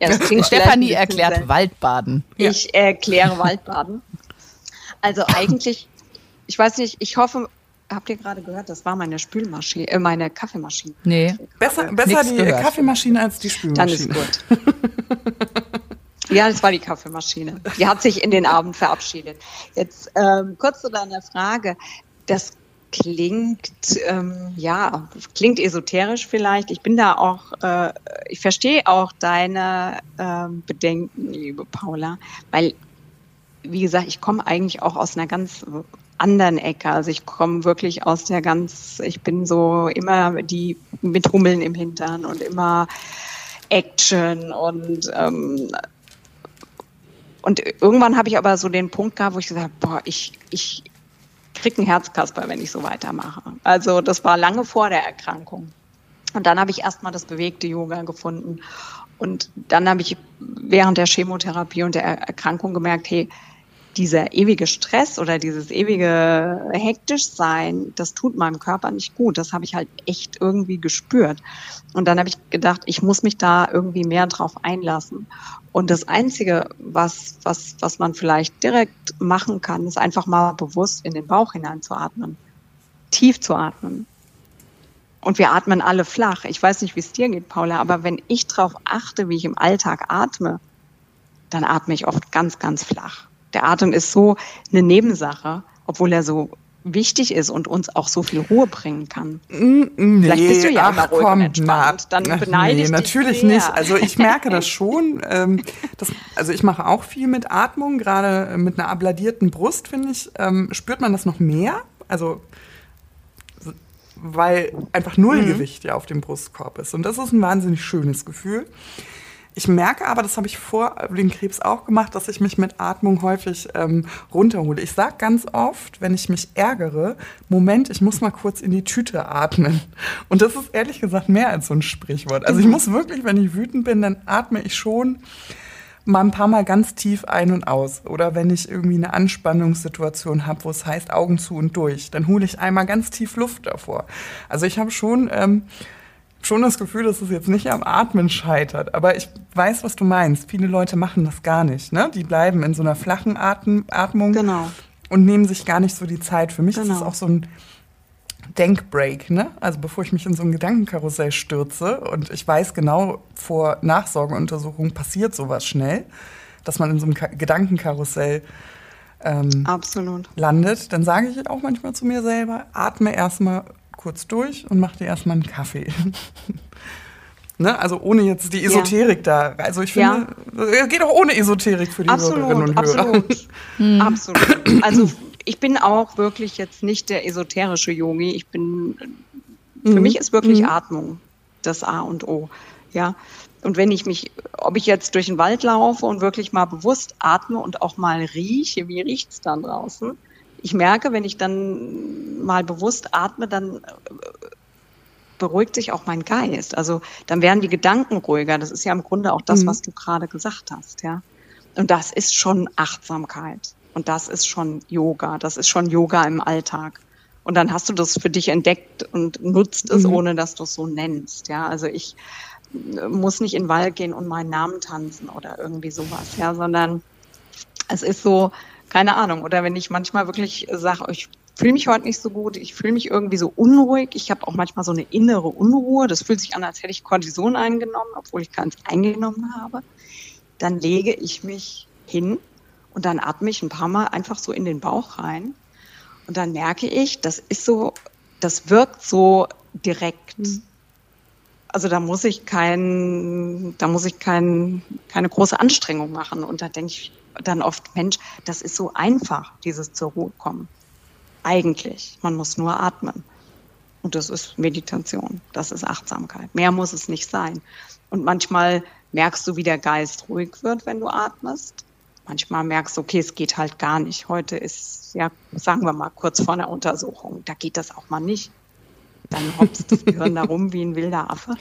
ja Stefanie erklärt sein. Waldbaden. Ich erkläre Waldbaden. Also eigentlich, ich weiß nicht, ich hoffe, habt ihr gerade gehört, das war meine Spülmaschine, äh, meine Kaffeemaschine. Nee. Besser, besser die gehört. Kaffeemaschine als die Spülmaschine. Dann ist gut. ja, das war die Kaffeemaschine. Die hat sich in den Abend verabschiedet. Jetzt ähm, kurz zu deiner Frage. Das klingt, ähm, ja, klingt esoterisch vielleicht. Ich bin da auch, äh, ich verstehe auch deine ähm, Bedenken, liebe Paula, weil, wie gesagt, ich komme eigentlich auch aus einer ganz anderen Ecke. Also ich komme wirklich aus der ganz, ich bin so immer die mit Hummeln im Hintern und immer Action und ähm, und irgendwann habe ich aber so den Punkt gehabt, wo ich gesagt habe, boah, ich, ich krieg einen Herzkasper, wenn ich so weitermache. Also das war lange vor der Erkrankung. Und dann habe ich erstmal das bewegte Yoga gefunden. Und dann habe ich während der Chemotherapie und der Erkrankung gemerkt, hey, dieser ewige Stress oder dieses ewige hektisch sein, das tut meinem Körper nicht gut. Das habe ich halt echt irgendwie gespürt. Und dann habe ich gedacht, ich muss mich da irgendwie mehr drauf einlassen. Und das Einzige, was, was, was man vielleicht direkt machen kann, ist einfach mal bewusst in den Bauch hineinzuatmen. Tief zu atmen. Und wir atmen alle flach. Ich weiß nicht, wie es dir geht, Paula, aber wenn ich darauf achte, wie ich im Alltag atme, dann atme ich oft ganz, ganz flach. Der Atem ist so eine Nebensache, obwohl er so wichtig ist und uns auch so viel Ruhe bringen kann. Nee, Vielleicht bist du ja ach, immer ruhig komm, und entspannt. Dann beneide nee, ich natürlich sehr. nicht. Also ich merke das schon. Ähm, das, also ich mache auch viel mit Atmung, gerade mit einer abladierten Brust, finde ich, ähm, spürt man das noch mehr. Also weil einfach Nullgewicht mhm. ja auf dem Brustkorb ist. Und das ist ein wahnsinnig schönes Gefühl. Ich merke aber, das habe ich vor dem Krebs auch gemacht, dass ich mich mit Atmung häufig ähm, runterhole. Ich sage ganz oft, wenn ich mich ärgere, Moment, ich muss mal kurz in die Tüte atmen. Und das ist ehrlich gesagt mehr als so ein Sprichwort. Also ich mhm. muss wirklich, wenn ich wütend bin, dann atme ich schon mal ein paar Mal ganz tief ein und aus. Oder wenn ich irgendwie eine Anspannungssituation habe, wo es heißt Augen zu und durch, dann hole ich einmal ganz tief Luft davor. Also ich habe schon ähm, schon das Gefühl, dass es jetzt nicht am Atmen scheitert. Aber ich weiß, was du meinst. Viele Leute machen das gar nicht. Ne? Die bleiben in so einer flachen Atem Atmung genau. und nehmen sich gar nicht so die Zeit. Für mich genau. ist es auch so ein Denkbreak. Ne? Also bevor ich mich in so ein Gedankenkarussell stürze und ich weiß genau, vor Nachsorgeuntersuchungen passiert sowas schnell, dass man in so einem Ka Gedankenkarussell ähm, landet, dann sage ich auch manchmal zu mir selber, atme erstmal kurz durch und mach dir erstmal einen Kaffee. ne? Also ohne jetzt die Esoterik ja. da. Also ich finde, ja. geht auch ohne Esoterik für die absolut, Hörerinnen und Hörer. Absolut, hm. absolut. Also ich bin auch wirklich jetzt nicht der esoterische Yogi. Ich bin, für mhm. mich ist wirklich mhm. Atmung das A und O. Ja. Und wenn ich mich, ob ich jetzt durch den Wald laufe und wirklich mal bewusst atme und auch mal rieche, wie riecht es dann draußen, ich merke, wenn ich dann mal bewusst atme, dann äh, beruhigt sich auch mein Geist. Also dann werden die Gedanken ruhiger. Das ist ja im Grunde auch das, mhm. was du gerade gesagt hast, ja. Und das ist schon Achtsamkeit. Und das ist schon Yoga. Das ist schon Yoga im Alltag. Und dann hast du das für dich entdeckt und nutzt es, mhm. ohne dass du es so nennst. Ja, also ich muss nicht in den Wald gehen und meinen Namen tanzen oder irgendwie sowas, ja, sondern es ist so, keine Ahnung, oder wenn ich manchmal wirklich sage, ich fühle mich heute nicht so gut, ich fühle mich irgendwie so unruhig, ich habe auch manchmal so eine innere Unruhe, das fühlt sich an, als hätte ich Cortison eingenommen, obwohl ich keins eingenommen habe, dann lege ich mich hin und dann atme ich ein paar Mal einfach so in den Bauch rein und dann merke ich, das ist so, das wirkt so direkt. Mhm. Also da muss ich kein, da muss ich kein, keine große Anstrengung machen. Und da denke ich dann oft, Mensch, das ist so einfach, dieses zur Ruhe kommen. Eigentlich. Man muss nur atmen. Und das ist Meditation. Das ist Achtsamkeit. Mehr muss es nicht sein. Und manchmal merkst du, wie der Geist ruhig wird, wenn du atmest. Manchmal merkst du, okay, es geht halt gar nicht. Heute ist, ja, sagen wir mal, kurz vor einer Untersuchung. Da geht das auch mal nicht. Dann hopst das Gehirn da rum wie ein wilder Affe.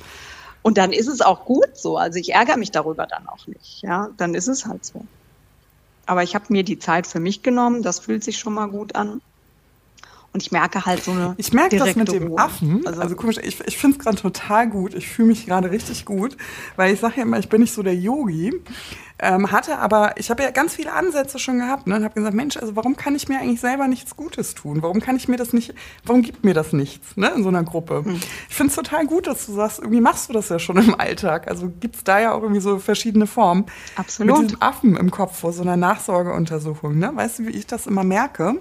Und dann ist es auch gut so. Also ich ärgere mich darüber dann auch nicht. Ja, dann ist es halt so. Aber ich habe mir die Zeit für mich genommen. Das fühlt sich schon mal gut an. Und ich merke halt so eine. Ich merke das mit dem Ruhe. Affen. Also, also komisch, ich, ich finde es gerade total gut. Ich fühle mich gerade richtig gut, weil ich sage ja immer, ich bin nicht so der Yogi. Ähm, hatte aber, ich habe ja ganz viele Ansätze schon gehabt ne, und habe gesagt, Mensch, also warum kann ich mir eigentlich selber nichts Gutes tun? Warum kann ich mir das nicht, warum gibt mir das nichts ne, in so einer Gruppe? Hm. Ich finde es total gut, dass du sagst, irgendwie machst du das ja schon im Alltag. Also gibt es da ja auch irgendwie so verschiedene Formen. Absolut. Mit diesem Affen im Kopf vor so einer Nachsorgeuntersuchung. Ne? Weißt du, wie ich das immer merke?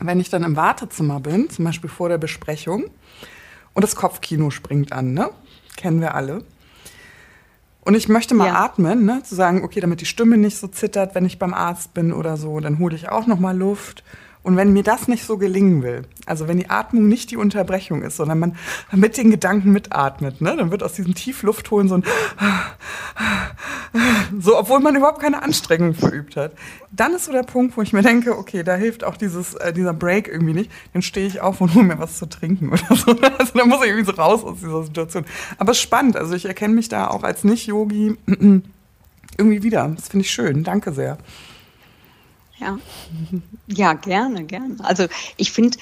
Wenn ich dann im Wartezimmer bin, zum Beispiel vor der Besprechung, und das Kopfkino springt an, ne? Kennen wir alle. Und ich möchte mal ja. atmen, ne? Zu sagen, okay, damit die Stimme nicht so zittert, wenn ich beim Arzt bin oder so, dann hole ich auch noch mal Luft und wenn mir das nicht so gelingen will, also wenn die Atmung nicht die Unterbrechung ist, sondern man mit den Gedanken mitatmet, ne, dann wird aus diesem Tiefluftholen so ein so, obwohl man überhaupt keine Anstrengung verübt hat. Dann ist so der Punkt, wo ich mir denke, okay, da hilft auch dieses, äh, dieser Break irgendwie nicht. Dann stehe ich auf und hole mir was zu trinken oder so. Also da muss ich irgendwie so raus aus dieser Situation. Aber spannend, also ich erkenne mich da auch als Nicht-Yogi irgendwie wieder. Das finde ich schön. Danke sehr. Ja, ja gerne, gerne. Also ich finde,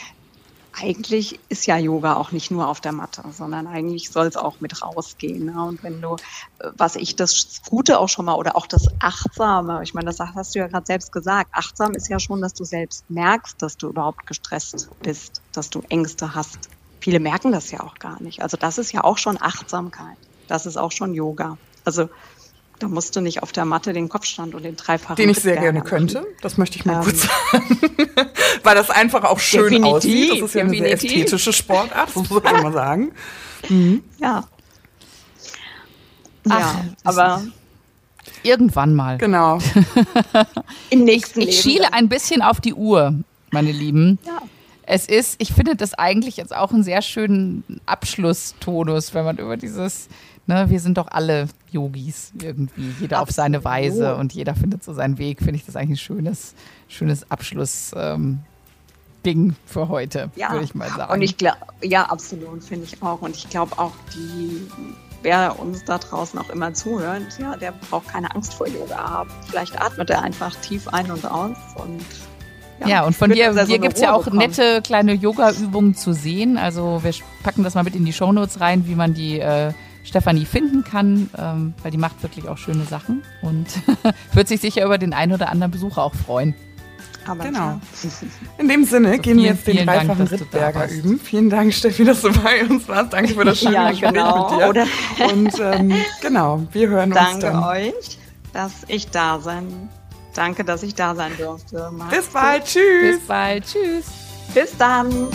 eigentlich ist ja Yoga auch nicht nur auf der Matte, sondern eigentlich soll es auch mit rausgehen. Ne? Und wenn du, was ich das Gute auch schon mal oder auch das Achtsame, ich meine, das hast du ja gerade selbst gesagt, achtsam ist ja schon, dass du selbst merkst, dass du überhaupt gestresst bist, dass du Ängste hast. Viele merken das ja auch gar nicht. Also das ist ja auch schon Achtsamkeit. Das ist auch schon Yoga. Also da musst du nicht auf der Matte den Kopfstand und den dreifachen. Den ich sehr gerne könnte. Das möchte ich mal ähm, kurz sagen. Weil das einfach auch schön definitiv, aussieht. Das ist ja definitiv. eine sehr ästhetische Sportart, das muss ich mal sagen. Mhm. Ja. Ach, ja, aber irgendwann mal. Genau. Im nächsten ich, ich schiele ein bisschen auf die Uhr, meine Lieben. Ja. Es ist, ich finde das eigentlich jetzt auch einen sehr schönen Abschlusstonus, wenn man über dieses ne, wir sind doch alle Yogis irgendwie, jeder Absolut. auf seine Weise und jeder findet so seinen Weg, finde ich das eigentlich ein schönes, schönes Abschluss. Ähm, Ding für heute, ja. würde ich mal sagen. Und ich glaube, ja, absolut, finde ich auch. Und ich glaube auch, die, wer uns da draußen auch immer zuhört, ja, der braucht keine Angst vor Yoga haben. Vielleicht atmet er einfach tief ein und aus und ja, ja, und von dir, dir so gibt es ja auch bekommen. nette kleine Yoga-Übungen zu sehen. Also wir packen das mal mit in die Shownotes rein, wie man die äh, Stefanie finden kann, ähm, weil die macht wirklich auch schöne Sachen und wird sich sicher über den einen oder anderen Besucher auch freuen. Aber genau. In dem Sinne so, gehen wir jetzt den dreifachen Rittberger üben. Vielen Dank, Steffi, dass du bei uns warst. Danke für das schöne ja, Gespräch genau. mit dir. Oder und ähm, genau, wir hören Danke uns dann. Danke euch, dass ich da sein. Danke, dass ich da sein durfte. Bis bald. Tschüss. Bis bald. Tschüss. Bis dann.